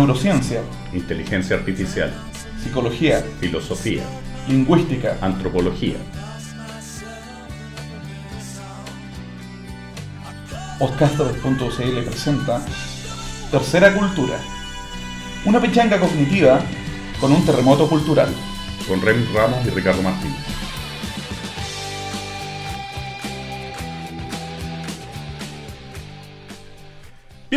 neurociencia, inteligencia artificial, psicología, filosofía, lingüística, antropología. Podcaster.cl presenta Tercera Cultura, una pechanga cognitiva con un terremoto cultural. Con Remy Ramos y Ricardo Martínez.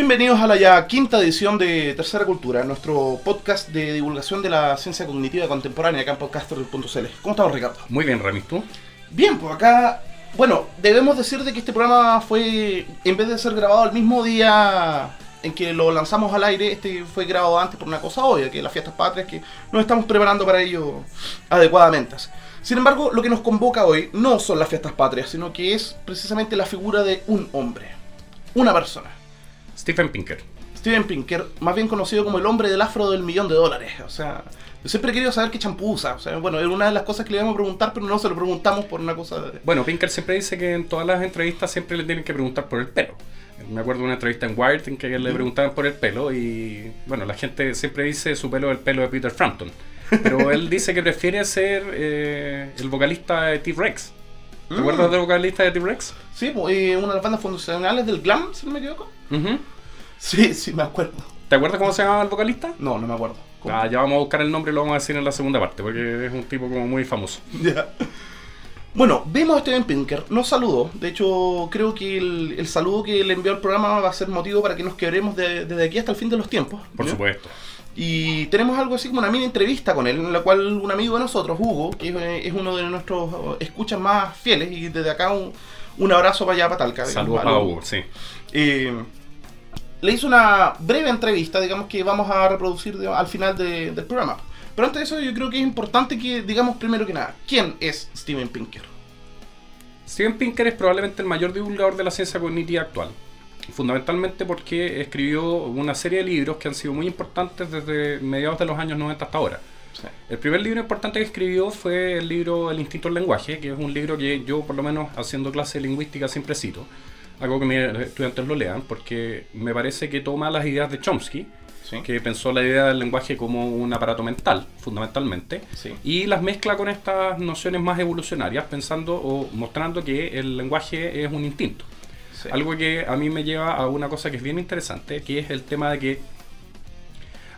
Bienvenidos a la ya quinta edición de Tercera Cultura, nuestro podcast de divulgación de la ciencia cognitiva contemporánea acá en podcaster.cl. ¿Cómo estamos, Ricardo? Muy bien, Remy, ¿tú? Bien, pues acá, bueno, debemos decir de que este programa fue, en vez de ser grabado el mismo día en que lo lanzamos al aire, este fue grabado antes por una cosa obvia, que las fiestas patrias, que nos estamos preparando para ello adecuadamente. Sin embargo, lo que nos convoca hoy no son las fiestas patrias, sino que es precisamente la figura de un hombre, una persona. Stephen Pinker. Steven Pinker, más bien conocido como el hombre del afro del millón de dólares. O sea, yo siempre he querido saber qué champú usa. O sea, bueno, era una de las cosas que le íbamos a preguntar, pero no se lo preguntamos por una cosa de... Bueno, Pinker siempre dice que en todas las entrevistas siempre le tienen que preguntar por el pelo. Me acuerdo de una entrevista en Wired en que le preguntaban por el pelo y, bueno, la gente siempre dice su pelo es el pelo de Peter Frampton. Pero él dice que prefiere ser eh, el vocalista de T-Rex. ¿Te Mm. acuerdas del vocalista de T-Rex? Sí, pues, una de las bandas fundacionales del glam, si no me equivoco. Ujú. Sí, sí, me acuerdo. ¿Te acuerdas cómo se llamaba el vocalista? No, no me acuerdo. Ah, ya vamos a buscar el nombre y lo vamos a decir en la segunda parte, porque es un tipo como muy famoso. Ya. Bueno, vimos a Steven Pinker, nos saludó. De hecho, creo que el, el saludo que le envió al programa va a ser motivo para que nos quebremos de- desde aquí hasta el fin de los tiempos. Por ¿ya? supuesto. Y tenemos algo así como una mini entrevista con él, en la cual un amigo de nosotros, Hugo, que es, eh, es uno de nuestros escuchas más fieles, y desde acá un, un abrazo para allá, para Talca. Saludos a a lo- Hugo, sí. eh, le hizo una breve entrevista, digamos que vamos a reproducir digamos, al final de- del programa. Pero antes de eso, yo creo que es importante que digamos primero que nada, ¿quién es Steven Pinker? Steven Pinker es probablemente el mayor divulgador de la ciencia cognitiva actual. Fundamentalmente porque escribió una serie de libros que han sido muy importantes desde mediados de los años 90 hasta ahora. El primer libro importante que escribió fue el libro El instinto del lenguaje, que es un libro que yo, por lo menos haciendo clase de lingüística, siempre cito. Hago que mis estudiantes lo lean, porque me parece que toma las ideas de Chomsky, Sí. que pensó la idea del lenguaje como un aparato mental, fundamentalmente, Sí. y las mezcla con estas nociones más evolucionarias, pensando o mostrando que el lenguaje es un instinto. Sí. Algo que a mí me lleva a una cosa que es bien interesante, que es el tema de que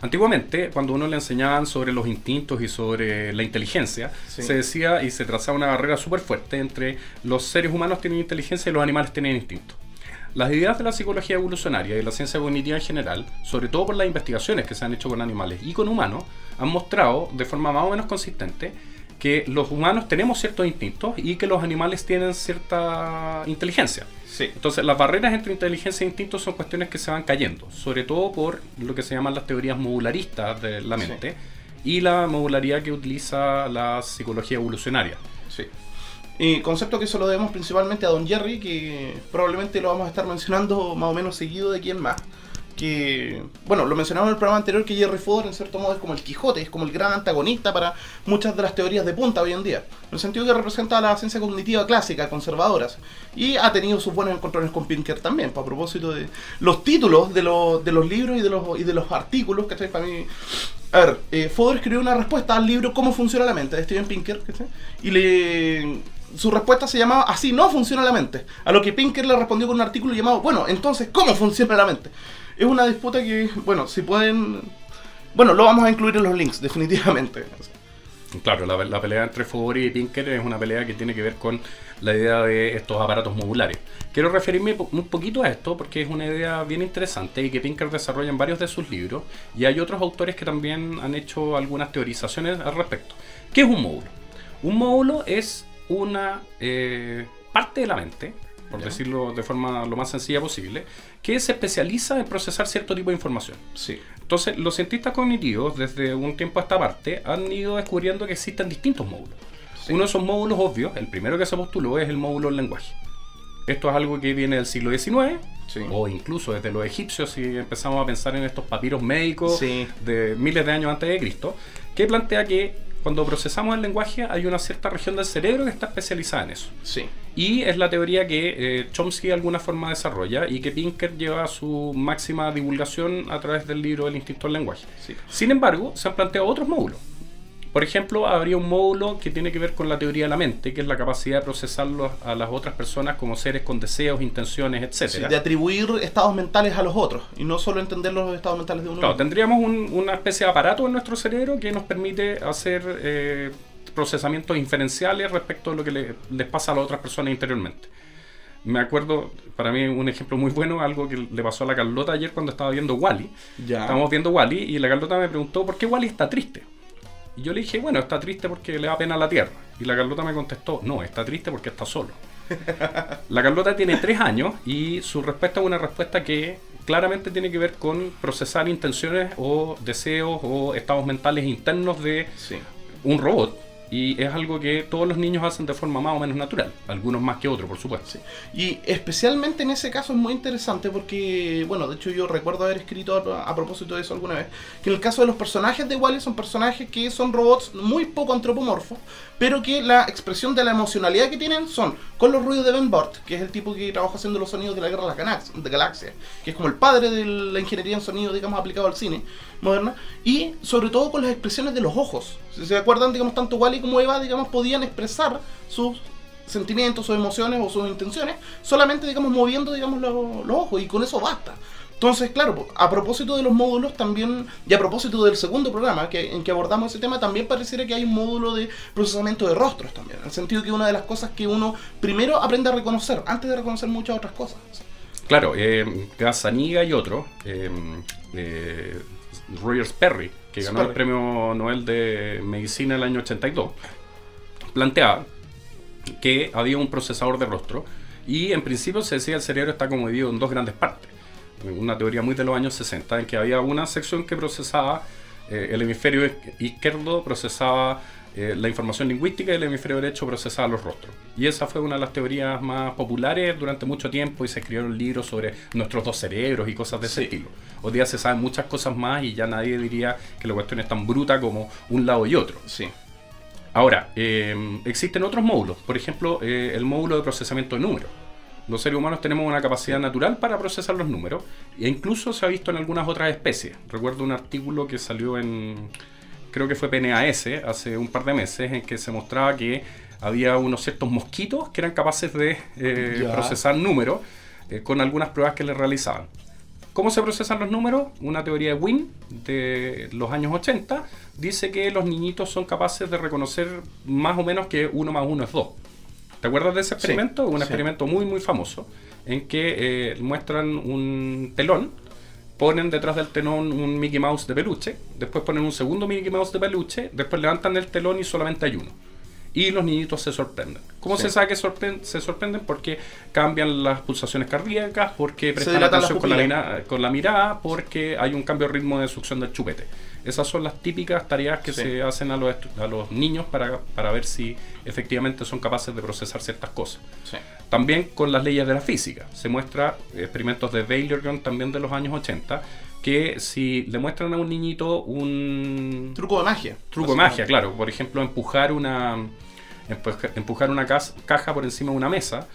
antiguamente, cuando uno le enseñaban sobre los instintos y sobre la inteligencia, Sí. se decía y se trazaba una barrera súper fuerte entre los seres humanos tienen inteligencia y los animales tienen instinto. Las ideas de la psicología evolucionaria y de la ciencia cognitiva en general, sobre todo por las investigaciones que se han hecho con animales y con humanos, han mostrado de forma más o menos consistente que los humanos tenemos ciertos instintos y que los animales tienen cierta inteligencia. Sí. Entonces, las barreras entre inteligencia e instinto son cuestiones que se van cayendo, sobre todo por lo que se llaman las teorías modularistas de la Sí. mente y la modularidad que utiliza la psicología evolucionaria. Sí. Y concepto que se lo debemos principalmente a Don Jerry, que probablemente lo vamos a estar mencionando más o menos seguido de quién más. Que, bueno, lo mencionamos en el programa anterior que Jerry Fodor en cierto modo es como el Quijote, es como el gran antagonista para muchas de las teorías de punta hoy en día. En el sentido que representa a la ciencia cognitiva clásica, conservadoras. Y ha tenido sus buenos encontrones con Pinker también, pues, a propósito de los títulos de los, de los libros y de los, y de los artículos, ¿cachai? Para mí, a ver, eh, Fodor escribió una respuesta al libro Cómo funciona la mente de Steven Pinker. Y le, su respuesta se llamaba Así no funciona la mente. A lo que Pinker le respondió con un artículo llamado Bueno, entonces, ¿cómo funciona la mente? Es una disputa que, bueno, si pueden... Bueno, lo vamos a incluir en los links, definitivamente. Claro, la, pelea entre Fodor y Pinker es una pelea que tiene que ver con la idea de estos aparatos modulares. Quiero referirme un poquito a esto porque es una idea bien interesante y que Pinker desarrolla en varios de sus libros y hay otros autores que también han hecho algunas teorizaciones al respecto. ¿Qué es un módulo? Un módulo es una eh, parte de la mente, por Ya. decirlo de forma lo más sencilla posible, que se especializa en procesar cierto tipo de información. Sí. Entonces, los cientistas cognitivos, desde un tiempo a esta parte, han ido descubriendo que existen distintos módulos. Sí. Uno de esos módulos obvios, el primero que se postuló, es el módulo del lenguaje. Esto es algo que viene del siglo XIX, Sí. o incluso desde los egipcios, si empezamos a pensar en estos papiros médicos Sí. de miles de años antes de Cristo, que plantea que cuando procesamos el lenguaje hay una cierta región del cerebro que está especializada en eso. Sí. Y es la teoría que eh, Chomsky de alguna forma desarrolla y que Pinker lleva a su máxima divulgación a través del libro El instinto del lenguaje. Sí. Sin embargo, se han planteado otros módulos. Por ejemplo, habría un módulo que tiene que ver con la teoría de la mente, que es la capacidad de procesarlo a las otras personas como seres con deseos, intenciones, etc. Sí, de atribuir estados mentales a los otros y no solo entender los estados mentales de uno. Claro, mismo. tendríamos un- una especie de aparato en nuestro cerebro que nos permite hacer eh, procesamientos inferenciales respecto a lo que le- les pasa a las otras personas interiormente. Me acuerdo, para mí un ejemplo muy bueno, algo que le pasó a la Carlota ayer cuando estaba viendo Wally. Ya. Estábamos viendo Wally y la Carlota me preguntó por qué Wally está triste. Y yo le dije, bueno, está triste porque le da pena a la Tierra. Y la Carlota me contestó, no, está triste porque está solo. La Carlota tiene tres años y su respuesta es una respuesta que claramente tiene que ver con procesar intenciones o deseos o estados mentales internos de Sí. un robot. Y es algo que todos los niños hacen de forma más o menos natural. Algunos más que otros, por supuesto. Sí. Y especialmente en ese caso es muy interesante porque, bueno, de hecho yo recuerdo haber escrito a, propósito de eso alguna vez, que en el caso de los personajes de Wally son personajes que son robots muy poco antropomorfos, pero que la expresión de la emocionalidad que tienen son con los ruidos de Ben Bort, que es el tipo que trabaja haciendo los sonidos de la Guerra de las Galaxias, que es como el padre de la ingeniería en sonido, digamos, aplicado al cine moderna, y sobre todo con las expresiones de los ojos. Si se acuerdan, digamos, tanto Wally como Eva, digamos, podían expresar sus sentimientos, sus emociones o sus intenciones, solamente, digamos, moviendo, digamos, lo- los ojos, y con eso basta. Entonces, claro, a propósito de los módulos también, y a propósito del segundo programa que, en que abordamos ese tema, también pareciera que hay un módulo de procesamiento de rostros también, en el sentido que una de las cosas que uno primero aprende a reconocer, antes de reconocer muchas otras cosas. Claro, eh, Gazzaniga y otro, eh, eh, Rogers Perry, que ganó Perry. el premio Nobel de Medicina el año 82, planteaba que había un procesador de rostro y en principio se decía que el cerebro está como dividido en dos grandes partes. Una teoría muy de los años 60 en que había una sección que procesaba eh, el hemisferio izquierdo procesaba eh, la información lingüística y el hemisferio derecho procesaba los rostros. Y esa fue una de las teorías más populares durante mucho tiempo y se escribieron libros sobre nuestros dos cerebros y cosas de ese Sí. estilo. Hoy día se saben muchas cosas más y ya nadie diría que la cuestión es tan bruta como un lado y otro. Sí. Ahora, eh, existen otros módulos, por ejemplo, eh, el módulo de procesamiento de números. Los seres humanos tenemos una capacidad natural para procesar los números e incluso se ha visto en algunas otras especies. Recuerdo un artículo que salió en, creo que fue PNAS hace un par de meses, en que se mostraba que había unos ciertos mosquitos que eran capaces de eh, procesar números eh, con algunas pruebas que les realizaban. ¿Cómo se procesan los números? Una teoría de Wynne de los años 80 dice que los niñitos son capaces de reconocer más o menos que 1 más 1 es 2. ¿Te acuerdas de ese experimento? Un sí. experimento muy muy famoso en que eh, muestran un telón, ponen detrás del telón un Mickey Mouse de peluche, después ponen un segundo Mickey Mouse de peluche, después levantan el telón y solamente hay uno. Y los niñitos se sorprenden. ¿Cómo Sí. se sabe que sorpren- se sorprenden? Porque cambian las pulsaciones cardíacas, porque prestan atención con la, con la mirada, porque hay un cambio de ritmo de succión del chupete. Esas son las típicas tareas que Sí. se hacen a los, a los niños para, para ver si efectivamente son capaces de procesar ciertas cosas. Sí. También con las leyes de la física. Se muestra experimentos de Baylor también de los años 80 que si le muestran a un niñito un Truco de magia. truco de magia, claro, por ejemplo, empujar una empuja- empujar una caja por encima de una mesa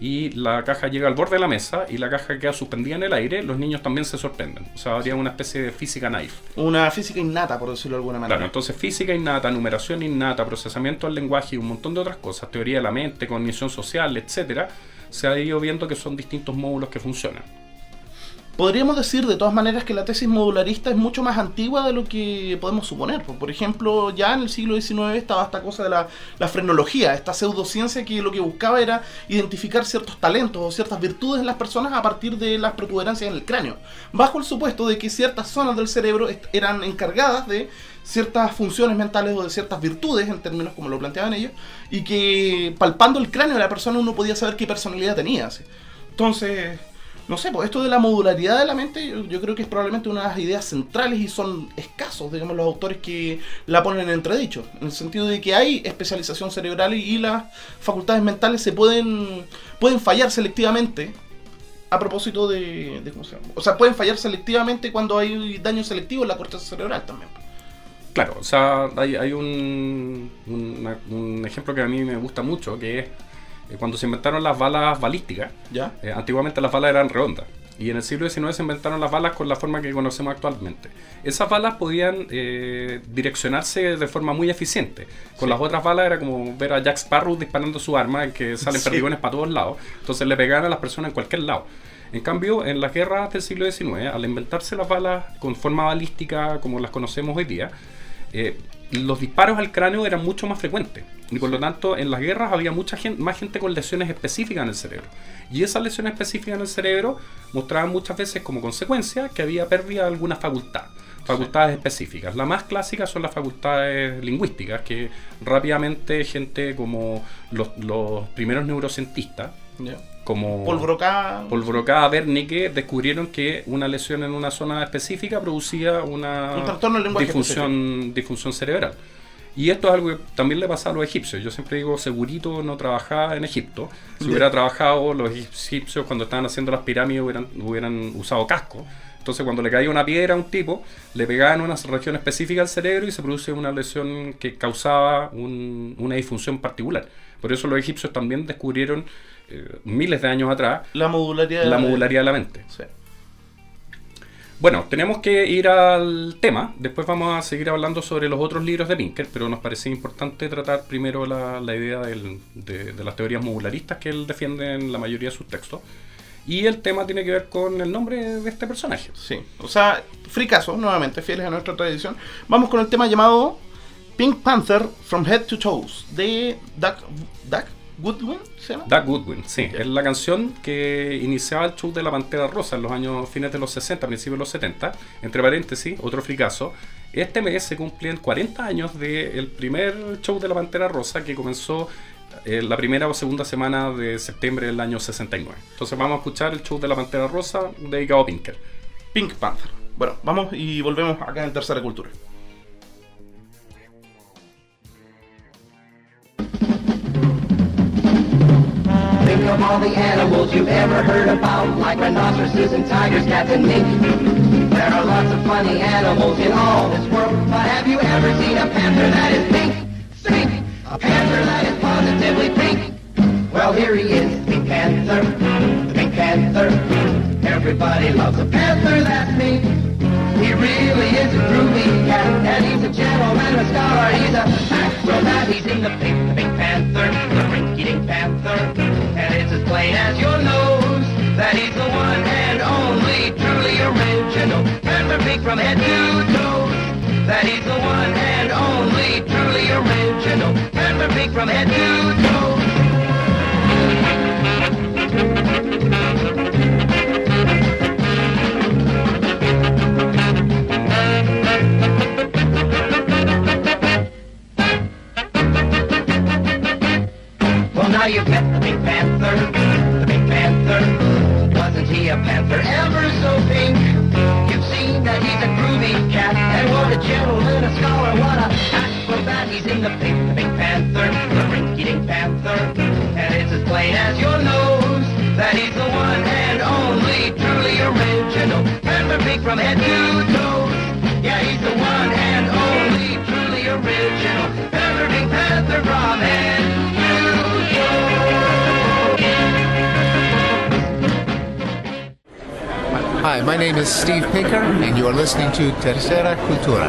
y la caja llega al borde de la mesa y la caja queda suspendida en el aire, los niños también se sorprenden. O sea, habría una especie de física naive. Una física innata, por decirlo de alguna manera. Claro, entonces física innata, numeración innata, procesamiento del lenguaje y un montón de otras cosas, teoría de la mente, cognición social, etcétera, se ha ido viendo que son distintos módulos que funcionan. Podríamos decir de todas maneras que la tesis modularista es mucho más antigua de lo que podemos suponer. Por por ejemplo, ya en el siglo XIX estaba esta cosa de la, la frenología, esta pseudociencia que lo que buscaba era identificar ciertos talentos o ciertas virtudes en las personas a partir de las protuberancias en el cráneo, bajo el supuesto de que ciertas zonas del cerebro eran encargadas de ciertas funciones mentales o de ciertas virtudes, en términos como lo planteaban ellos, y que palpando el cráneo de la persona uno podía saber qué personalidad tenía. Entonces, no sé, pues esto de la modularidad de la mente yo, creo que es probablemente una de las ideas centrales y son escasos, digamos, los autores que la ponen en entredicho, en el sentido de que hay especialización cerebral y, las facultades mentales se pueden, pueden fallar selectivamente a propósito de, de ¿cómo se llama? O sea, pueden fallar selectivamente cuando hay daño selectivo en la corteza cerebral también. Claro, o sea, hay, un, una- un ejemplo que a mí me gusta mucho, que es eh, cuando se inventaron las balas balísticas, ¿Ya? eh, antiguamente las balas eran redondas. Y en el siglo XIX se inventaron las balas con la forma que conocemos actualmente. Esas balas podían eh, direccionarse de forma muy eficiente. Con Sí. las otras balas era como ver a Jack Sparrow disparando su arma, que salen Sí. perdigones para todos lados. Entonces le pegaban a las personas en cualquier lado. En cambio, en las guerras del siglo XIX, al inventarse las balas con forma balística como las conocemos hoy día, eh, los disparos al cráneo eran mucho más frecuentes. Y por lo tanto, en las guerras había mucha gente, más gente con lesiones específicas en el cerebro. Y esas lesiones específicas en el cerebro mostraban muchas veces como consecuencia que había pérdida de alguna facultad. Facultades específicas. La más clásica son las facultades lingüísticas, que rápidamente gente como los, los primeros neurocientistas. Como. Paul Broca, Wernicke, descubrieron que una lesión en una zona específica producía una Un disfunción, disfunción cerebral. Y esto es algo que también le pasa a los egipcios. Yo siempre digo, segurito no trabajaba en Egipto. Si hubiera trabajado, los egipcios cuando estaban haciendo las pirámides hubieran, hubieran usado casco. Entonces cuando le caía una piedra a un tipo, le pegaba en una región específica del cerebro y se produce una lesión que causaba un- una disfunción particular. Por eso los egipcios también descubrieron eh, miles de años atrás La modularidad. la modularidad de la mente. Sí. Bueno, tenemos que ir al tema. Después vamos a seguir hablando sobre los otros libros de Pinker, pero nos parecía importante tratar primero la, la idea del- de, de las teorías modularistas que él defiende en la mayoría de sus textos. Y el tema tiene que ver con el nombre de este personaje. Sí. O sea, fricazo, nuevamente, fieles a nuestra tradición. Vamos con el tema llamado Pink Panther from Head to Toes de Doug, Doug Goodwin, ¿se llama? Doug Goodwin, sí, es la canción que iniciaba el show de la Pantera Rosa en los años fines de los 60, principios de los 70. Entre paréntesis, otro fricazo. Este mes se cumplen 40 años del primer show de la Pantera Rosa que comenzó eh, la primera o segunda semana de septiembre del año 69. Entonces vamos a escuchar el show de la Pantera Rosa dedicado a Pinker. Pink Panther. Bueno, vamos y volvemos acá en Tercera Cultura. Of all the animals you've ever heard about, like rhinoceroses and tigers, cats and mink. There are lots of funny animals in all this world, but have you ever seen a panther that is pink? Pink! A panther that is positively pink. Well, here he is, Pink Panther, the Pink Panther. Everybody loves a panther that's pink. He really is a groovy cat, and he's a gentleman, a scholar, he's a acrobat. He's in the pink, the Pink Panther, the rinky-dink panther. It's as plain as your nose that he's the one and only truly original pink from head to toe. That he's the one and only truly original pink from head to toe. Panther from head to toes. Yeah, he's the one and only truly original panther pink panther from head to toe. Hi, my name is Steve Pinker, and you are listening to Tercera Cultura.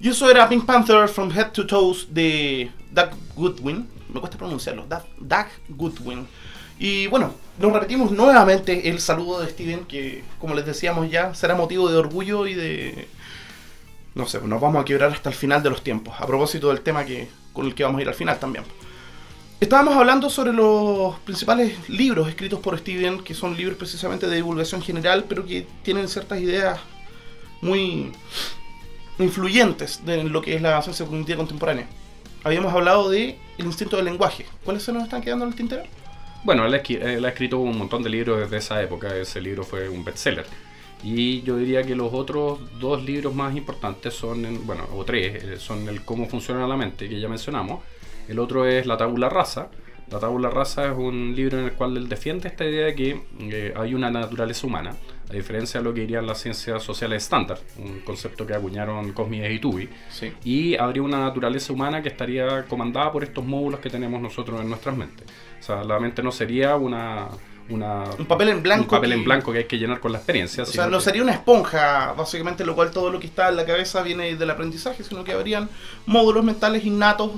Y eso era Pink Panther from Head to Toes de Doug Goodwin. Me cuesta pronunciarlo. Doug, Goodwin. Y bueno, nos repetimos nuevamente el saludo de Steven, que como les decíamos ya, será motivo de orgullo y de... No sé, nos vamos a quebrar hasta el final de los tiempos. A propósito del tema que, con el que vamos a ir al final también. Estábamos hablando sobre los principales libros escritos por Steven, que son libros precisamente de divulgación general, pero que tienen ciertas ideas muy influyentes de lo que es la ciencia cognitiva contemporánea. Habíamos hablado de el instinto del lenguaje. ¿Cuáles se nos están quedando en el tintero? Bueno, él, esqui- él ha escrito un montón de libros desde esa época. Ese libro fue un bestseller. Y yo diría que los otros dos libros más importantes son, en- bueno, o tres, eh, son el Cómo funciona la mente, que ya mencionamos. El otro es La tabula rasa, La tabula rasa es un libro en el cual él defiende esta idea de que eh, hay una naturaleza humana, a diferencia de lo que dirían las ciencias sociales estándar, un concepto que acuñaron Cosmides y Tubi, Sí. y habría una naturaleza humana que estaría comandada por estos módulos que tenemos nosotros en nuestras mentes. O sea, la mente no sería una... una Un papel en blanco un papel que- en blanco que hay que llenar con la experiencia. O sea, no que- sería una esponja, básicamente, lo cual todo lo que está en la cabeza viene del aprendizaje, sino que habrían módulos mentales innatos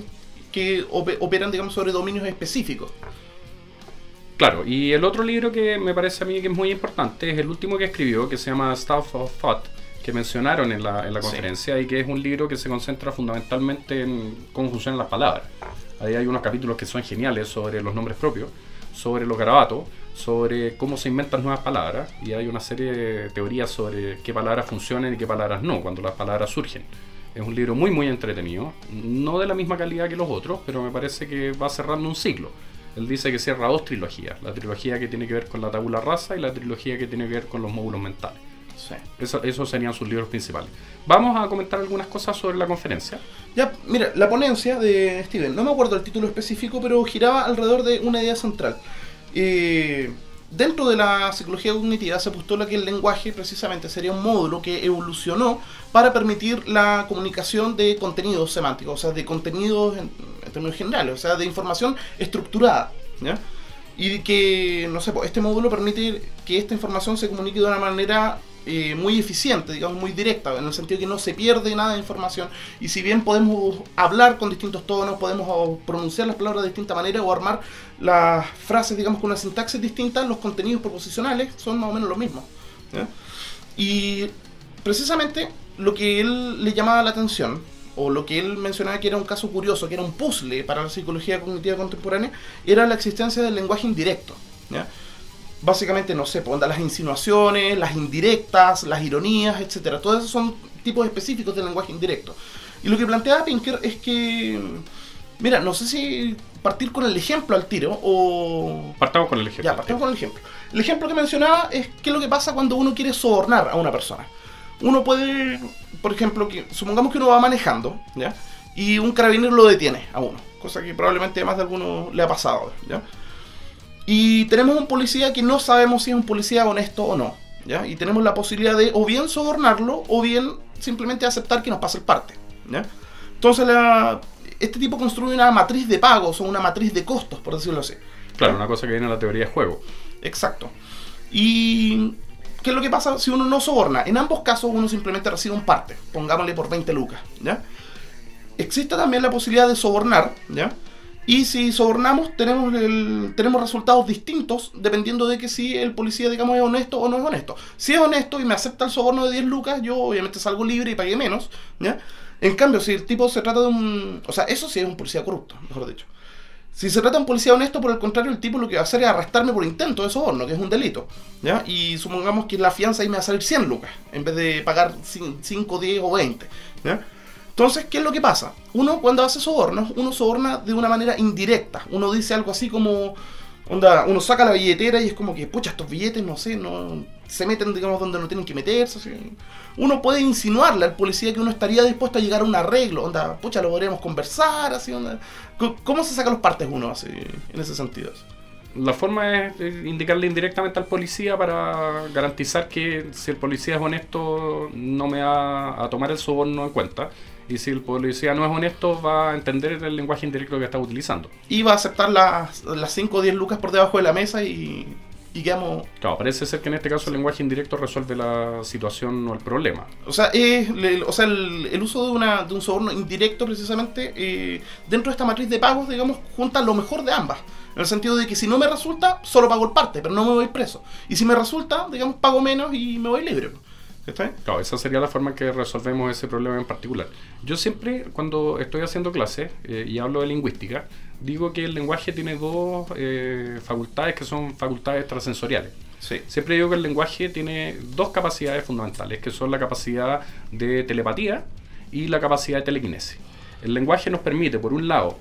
que ope- operan, digamos, sobre dominios específicos. Claro, y el otro libro que me parece a mí que es muy importante es el último que escribió, que se llama Stuff of Thought, que mencionaron en la, en la Sí. conferencia, y que es un libro que se concentra fundamentalmente en cómo funcionan las palabras. Ahí hay unos capítulos que son geniales sobre los nombres propios, sobre los garabatos, sobre cómo se inventan nuevas palabras, y hay una serie de teorías sobre qué palabras funcionan y qué palabras no, cuando las palabras surgen. Es un libro muy muy entretenido, no de la misma calidad que los otros, pero me parece que va cerrando un ciclo. Él dice que cierra dos trilogías, la trilogía que tiene que ver con la tabula rasa y la trilogía que tiene que ver con los módulos mentales. Sí. Eso- esos serían sus libros principales. Vamos a comentar algunas cosas sobre la conferencia. Ya, mira, la ponencia de Steven, no me acuerdo el título específico, pero giraba alrededor de una idea central. Eh, dentro de la psicología cognitiva se postula que el lenguaje precisamente sería un módulo que evolucionó para permitir la comunicación de contenidos semánticos, o sea, de contenidos en, términos generales, o sea, de información estructurada. ¿ya? Y que, no sé, este módulo permite que esta información se comunique de una manera eh, muy eficiente, digamos, muy directa, en el sentido que no se pierde nada de información. Y si bien podemos hablar con distintos tonos, podemos oh, pronunciar las palabras de distinta manera o armar las frases, digamos, con una sintaxis distinta, los contenidos proposicionales son más o menos lo mismo. ¿ya? Y precisamente lo que él le llamaba la atención, o lo que él mencionaba que era un caso curioso, que era un puzzle para la psicología cognitiva contemporánea, era la existencia del lenguaje indirecto. ¿ya? Básicamente, no sé, pues, onda, las insinuaciones, las indirectas, las ironías, etcétera. Todos esos son tipos específicos del lenguaje indirecto. Y lo que planteaba Pinker es que, mira, no sé si partir con el ejemplo al tiro o Partamos con el ejemplo. ya, partamos con el ejemplo. El ejemplo que mencionaba es qué es lo que pasa cuando uno quiere sobornar a una persona. Uno puede, por ejemplo, que supongamos que uno va manejando, ¿ya? Y un carabinero lo detiene a uno, cosa que probablemente a más de alguno le ha pasado, ¿ya? Y tenemos un policía que no sabemos si es un policía honesto o no, ¿ya? Y tenemos la posibilidad de o bien sobornarlo o bien simplemente aceptar que nos pase el parte, ¿ya? Entonces la- este tipo construye una matriz de pagos o una matriz de costos, por decirlo así. Claro, una cosa que viene en la teoría de juego. Exacto. Y ¿qué es lo que pasa si uno no soborna? En ambos casos uno simplemente recibe un parte, pongámosle por 20 lucas, ¿ya? Existe también la posibilidad de sobornar, ¿ya? Y si sobornamos tenemos, el- tenemos resultados distintos dependiendo de que si el policía, digamos, es honesto o no es honesto. Si es honesto y me acepta el soborno de 10 lucas, yo obviamente salgo libre y pagué menos, ¿ya? En cambio, si el tipo se trata de un... O sea, eso sí es un policía corrupto, mejor dicho. Si se trata de un policía honesto, por el contrario, el tipo lo que va a hacer es arrestarme por intento de soborno, que es un delito. ¿ya? Y supongamos que la fianza ahí me va a salir 100 lucas, en vez de pagar 5, 10 o 20. ¿ya? Entonces, ¿qué es lo que pasa? Uno cuando hace sobornos, uno soborna de una manera indirecta. Uno dice algo así como, onda, uno saca la billetera y es como que, pucha, estos billetes, no sé, no se meten, digamos, donde no tienen que meterse. así. Uno puede insinuarle al policía que uno estaría dispuesto a llegar a un arreglo, onda, pucha, lo podríamos conversar, así, onda. ¿Cómo se saca los partes uno, así, en ese sentido? La forma es indicarle indirectamente al policía para garantizar que si el policía es honesto no me va a tomar el soborno en cuenta. Y si el policía no es honesto va a entender el lenguaje indirecto que está utilizando. Y va a aceptar las, las 5 o 10 lucas por debajo de la mesa y, y quedamos Claro, parece ser que en este caso el lenguaje indirecto resuelve la situación o el problema. O sea, es, le- o sea el, el uso de, una, de un soborno indirecto, precisamente, eh, dentro de esta matriz de pagos, digamos, junta lo mejor de ambas. En el sentido de que si no me resulta, solo pago el parte, pero no me voy preso. Y si me resulta, digamos, pago menos y me voy libre. ¿Está bien? Claro, esa sería la forma en que resolvemos ese problema en particular. Yo siempre, cuando estoy haciendo clases eh, y hablo de lingüística, digo que el lenguaje tiene dos eh, facultades que son facultades extrasensoriales. Sí. Siempre digo que el lenguaje tiene dos capacidades fundamentales, que son la capacidad de telepatía y la capacidad de telequinesis. El lenguaje nos permite, por un lado,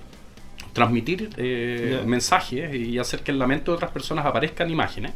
transmitir eh, mensajes y hacer que en la mente de otras personas aparezcan imágenes.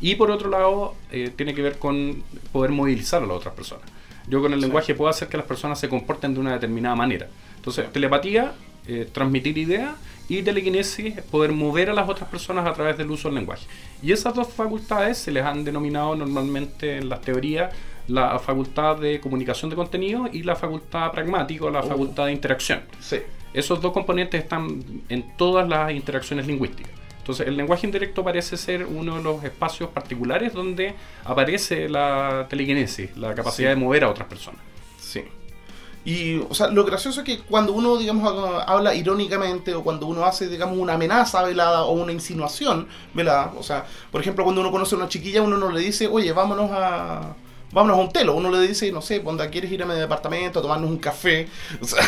Y por otro lado, eh, tiene que ver con poder movilizar a las otras personas. Yo con el Sí. lenguaje puedo hacer que las personas se comporten de una determinada manera. Entonces, telepatía, eh, transmitir ideas y telequinesis es poder mover a las otras personas a través del uso del lenguaje. Y esas dos facultades se les han denominado normalmente en las teorías la facultad de comunicación de contenido y la facultad pragmática o la facultad de interacción. Sí. Esos dos componentes están en todas las interacciones lingüísticas. Entonces, el lenguaje indirecto parece ser uno de los espacios particulares donde aparece la telequinesis, la capacidad Sí. de mover a otras personas. Sí. Y, o sea, lo gracioso es que cuando uno, digamos, ha- habla irónicamente o cuando uno hace, digamos, una amenaza velada o una insinuación velada, o sea, por ejemplo, cuando uno conoce a una chiquilla, uno no le dice, oye, vámonos a... Vámonos a un telo, uno le dice, no sé, ¿quieres ir a mi departamento a tomarnos un café? O sea,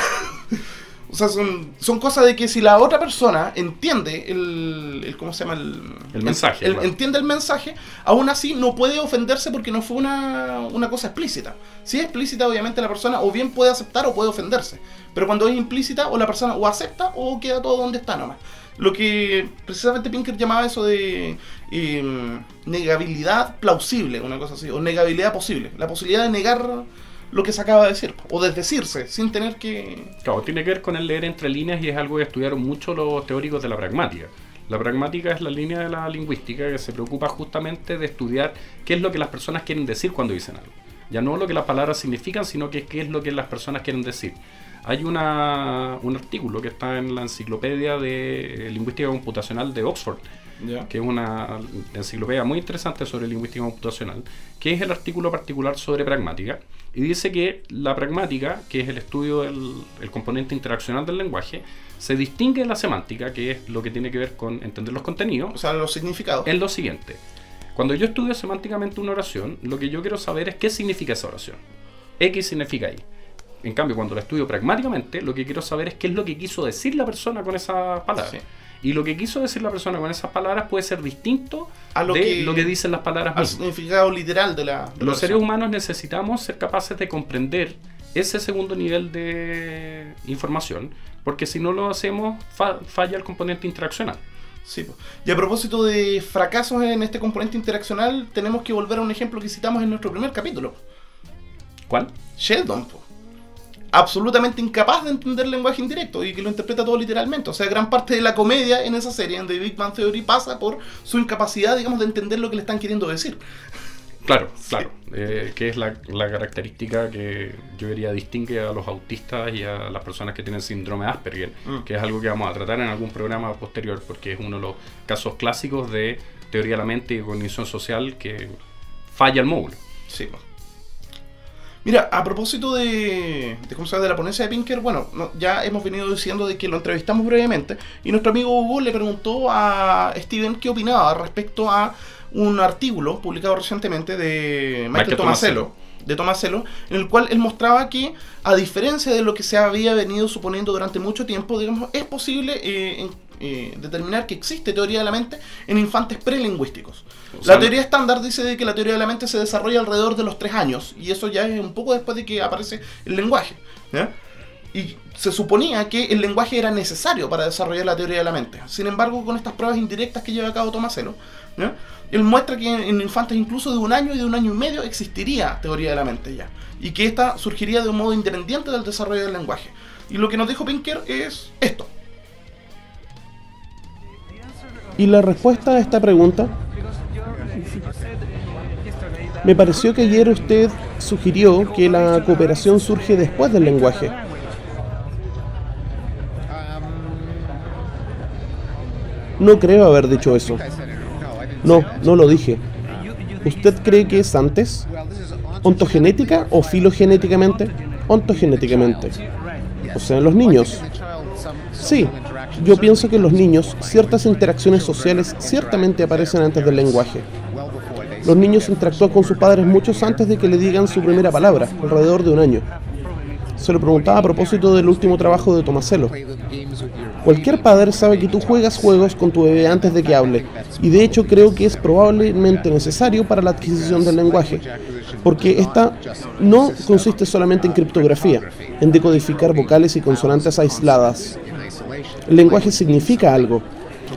o sea son, son cosas de que si la otra persona entiende el, el ¿cómo se llama? El, El mensaje, el- claro. entiende el mensaje, aún así no puede ofenderse porque no fue una, una cosa explícita. Si es explícita, obviamente la persona o bien puede aceptar o puede ofenderse. Pero cuando es implícita, o la persona o acepta o queda todo donde está nomás. Lo que precisamente Pinker llamaba eso de eh, negabilidad plausible, una cosa así, o negabilidad posible. La posibilidad de negar lo que se acaba de decir, o desdecirse, sin tener que... Claro, tiene que ver con el leer entre líneas y es algo que estudiaron mucho los teóricos de la pragmática. La pragmática es la línea de la lingüística que se preocupa justamente de estudiar qué es lo que las personas quieren decir cuando dicen algo. Ya no lo que las palabras significan, sino que qué es lo que las personas quieren decir. Hay una, un artículo que está en la enciclopedia de lingüística computacional de Oxford, que es una enciclopedia muy interesante sobre lingüística computacional, que es el artículo particular sobre pragmática, y dice que la pragmática, que es el estudio del el componente interaccional del lenguaje, se distingue de la semántica, que es lo que tiene que ver con entender los contenidos, O sea, los significados. en lo siguiente. Cuando yo estudio semánticamente una oración, lo que yo quiero saber es qué significa esa oración. X significa Y. En cambio, cuando la estudio pragmáticamente, lo que quiero saber es qué es lo que quiso decir la persona con esas palabras. Sí. Y lo que quiso decir la persona con esas palabras puede ser distinto A lo de que- lo que dicen las palabras al mismas. significado literal de la... de Los seres humanos necesitamos ser capaces de comprender ese segundo nivel de información, porque si no lo hacemos, fa- falla el componente interaccional. Sí, y a propósito de fracasos en este componente interaccional, tenemos que volver a un ejemplo que citamos en nuestro primer capítulo. ¿Cuál? Sheldon, po. Absolutamente incapaz de entender lenguaje indirecto y que lo interpreta todo literalmente. O sea, gran parte de la comedia en esa serie, en The Big Bang Theory, pasa por su incapacidad, digamos, de entender lo que le están queriendo decir. Claro, claro. Eh, que es la, la característica que yo diría distingue a los autistas y a las personas que tienen síndrome de Asperger, Mm. que es algo que vamos a tratar en algún programa posterior, porque es uno de los casos clásicos de teoría de la mente y cognición social que falla el módulo. Sí. Mira, a propósito de, de, ¿cómo se llama? de la ponencia de Pinker, bueno, no- ya hemos venido diciendo de que lo entrevistamos brevemente y nuestro amigo Hugo le preguntó a Steven qué opinaba respecto a un artículo publicado recientemente de Michael, Michael Tomasello, de Tomasello, en el cual él mostraba que, a diferencia de lo que se había venido suponiendo durante mucho tiempo, digamos, es posible eh, eh, determinar que existe teoría de la mente en infantes prelingüísticos. O sea, la teoría estándar dice de que la teoría de la mente se desarrolla alrededor de los tres años, y eso ya es un poco después de que aparece el lenguaje. Y se suponía que el lenguaje era necesario para desarrollar la teoría de la mente. Sin embargo, con estas pruebas indirectas que lleva a cabo Tomaselo, ¿ya? él muestra que en, en infantes incluso de un año y de un año y medio existiría teoría de la mente ya. Y que esta surgiría de un modo independiente del desarrollo del lenguaje. Y lo que nos dijo Pinker es esto. Y la respuesta a esta pregunta, me pareció que ayer usted sugirió que la cooperación surge después del lenguaje. No creo haber dicho eso. No, no lo dije. ¿Usted cree que es antes? ¿Ontogenética o filogenéticamente? Ontogenéticamente. O sea, en los niños. Sí, yo pienso que en los niños ciertas interacciones sociales ciertamente aparecen antes del lenguaje. Los niños interactúan con sus padres muchos antes de que le digan su primera palabra, alrededor de un año. Se lo preguntaba a propósito del último trabajo de Tomaselo. Cualquier padre sabe que tú juegas juegos con tu bebé antes de que hable, y de hecho creo que es probablemente necesario para la adquisición del lenguaje, porque esta no consiste solamente en criptografía, en decodificar vocales y consonantes aisladas. El lenguaje significa algo.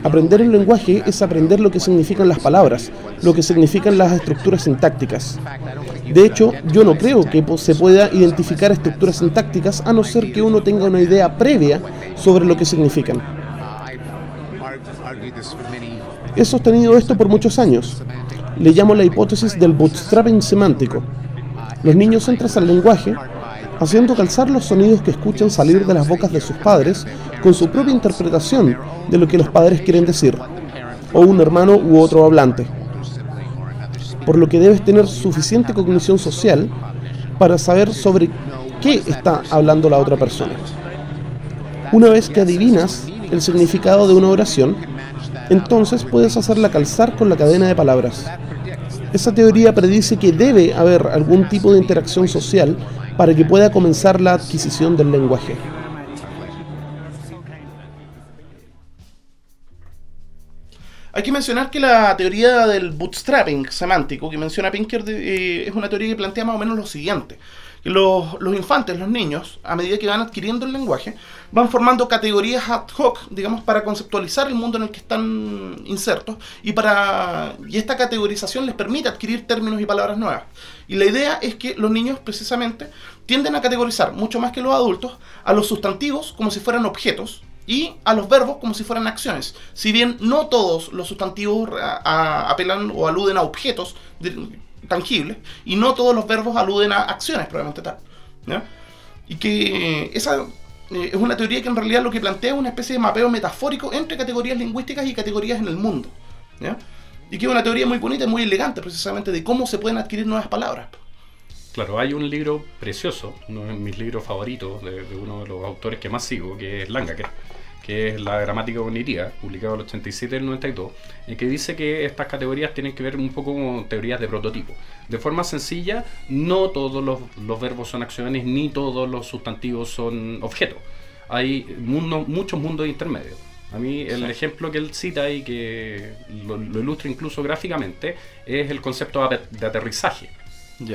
Aprender el lenguaje es aprender lo que significan las palabras, lo que significan las estructuras sintácticas. De hecho, yo no creo que se pueda identificar estructuras sintácticas a no ser que uno tenga una idea previa sobre lo que significan. He sostenido esto por muchos años. Le llamo la hipótesis del bootstrapping semántico. Los niños entran al lenguaje haciendo calzar los sonidos que escuchan salir de las bocas de sus padres con su propia interpretación de lo que los padres quieren decir, o un hermano u otro hablante. Por lo que debes tener suficiente cognición social para saber sobre qué está hablando la otra persona. Una vez que adivinas el significado de una oración, entonces puedes hacerla calzar con la cadena de palabras. Esa teoría predice que debe haber algún tipo de interacción social para que pueda comenzar la adquisición del lenguaje. Hay que mencionar que la teoría del bootstrapping semántico que menciona Pinker eh, es una teoría que plantea más o menos lo siguiente. Los, los infantes, los niños, a medida que van adquiriendo el lenguaje, van formando categorías ad hoc, digamos, para conceptualizar el mundo en el que están insertos y para y esta categorización les permite adquirir términos y palabras nuevas. Y la idea es que los niños precisamente tienden a categorizar mucho más que los adultos a los sustantivos como si fueran objetos y a los verbos como si fueran acciones. Si bien no todos los sustantivos a- apelan o aluden a objetos tangibles, y no todos los verbos aluden a acciones, probablemente tal. ¿ya? Y que esa eh, es una teoría que en realidad lo que plantea es una especie de mapeo metafórico entre categorías lingüísticas y categorías en el mundo. ¿ya? Y que es una teoría muy bonita y muy elegante precisamente de cómo se pueden adquirir nuevas palabras. Claro, hay un libro precioso, uno de mis libros favoritos, de, de uno de los autores que más sigo, que es Langacker, que es La gramática cognitiva, publicado en el 87 y el 92, en que dice que estas categorías tienen que ver un poco con teorías de prototipo. De forma sencilla, no todos los, los verbos son acciones, ni todos los sustantivos son objetos. Hay mundo- muchos mundos intermedios. A mí el Sí. ejemplo que él cita y que lo, lo ilustra incluso gráficamente es el concepto de aterrizaje.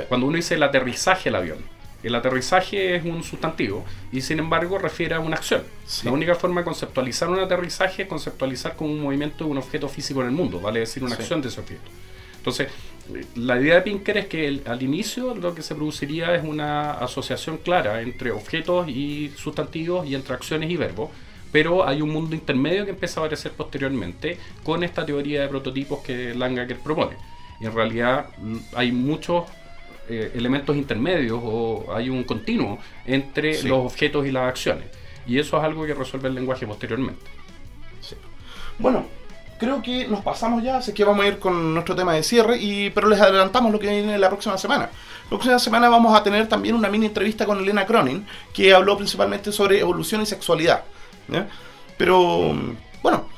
Cuando uno dice el aterrizaje del avión, el aterrizaje es un sustantivo y sin embargo refiere a una acción. Sí. La única forma de conceptualizar un aterrizaje es conceptualizar como un movimiento de un objeto físico en el mundo, vale decir una Sí. acción de ese objeto. Entonces, la idea de Pinker es que el- al inicio lo que se produciría es una asociación clara entre objetos y sustantivos y entre acciones y verbos, pero hay un mundo intermedio que empieza a aparecer posteriormente con esta teoría de prototipos que Langacker propone. Y en realidad hay muchos eh, elementos intermedios o hay un continuo entre Sí. los objetos y las acciones. Y eso es algo que resuelve el lenguaje posteriormente. Bueno, creo que nos pasamos ya, así que vamos a ir con nuestro tema de cierre, y, pero les adelantamos lo que viene la próxima semana. La próxima semana vamos a tener también una mini entrevista con Elena Cronin, que habló principalmente sobre evolución y sexualidad. Pero, bueno,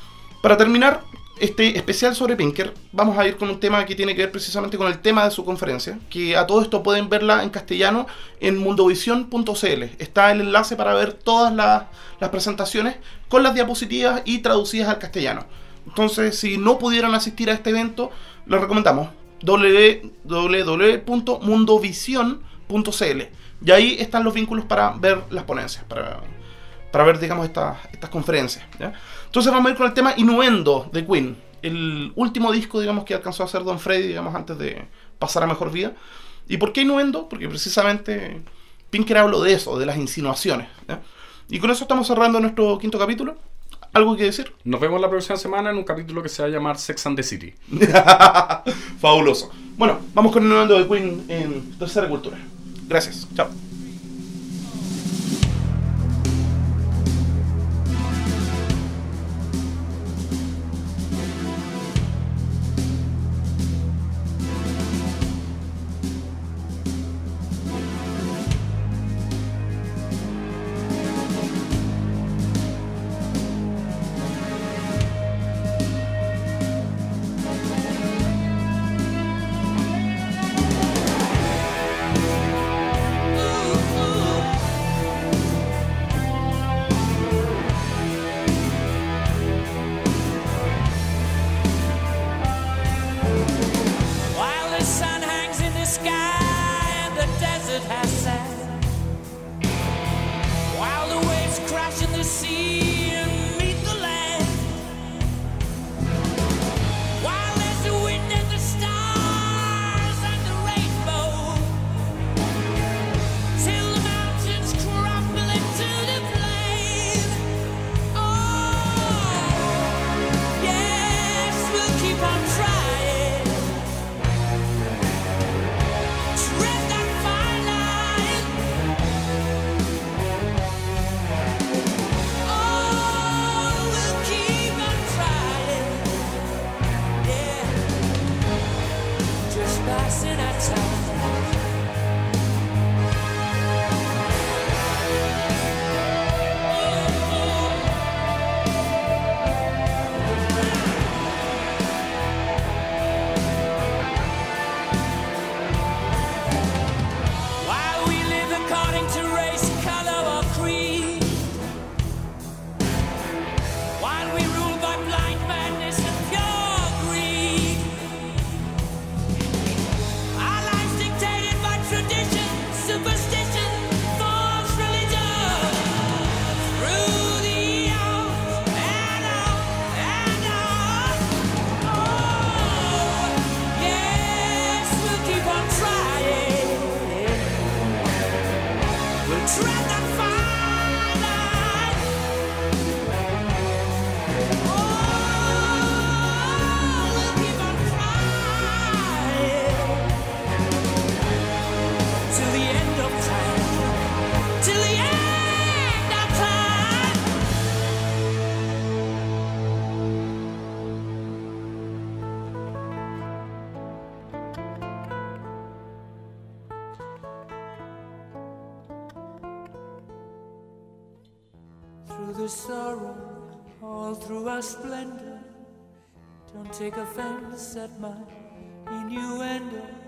para terminar este especial sobre Pinker, vamos a ir con un tema que tiene que ver precisamente con el tema de su conferencia, que a todo esto pueden verla en castellano en mundovision.cl. Está el enlace para ver todas las, presentaciones con las diapositivas y traducidas al castellano. Entonces, si no pudieran asistir a este evento, les recomendamos www.mundovision.cl. Y ahí están los vínculos para ver las ponencias, para, para ver, digamos, estas, estas conferencias. Entonces vamos a ir con el tema Innuendo de Queen, el último disco, digamos, que alcanzó a hacer Don Freddy, digamos, antes de pasar a mejor vida. ¿Y por qué Innuendo? Porque precisamente Pinker habló de eso, de las insinuaciones. Y con eso estamos cerrando nuestro quinto capítulo. ¿Algo que decir? Nos vemos la próxima semana en un capítulo que se va a llamar Sex and the City. Fabuloso. Bueno, vamos con Innuendo de Queen en Tercera Cultura. Gracias. Chao. Take offense at my innuendo.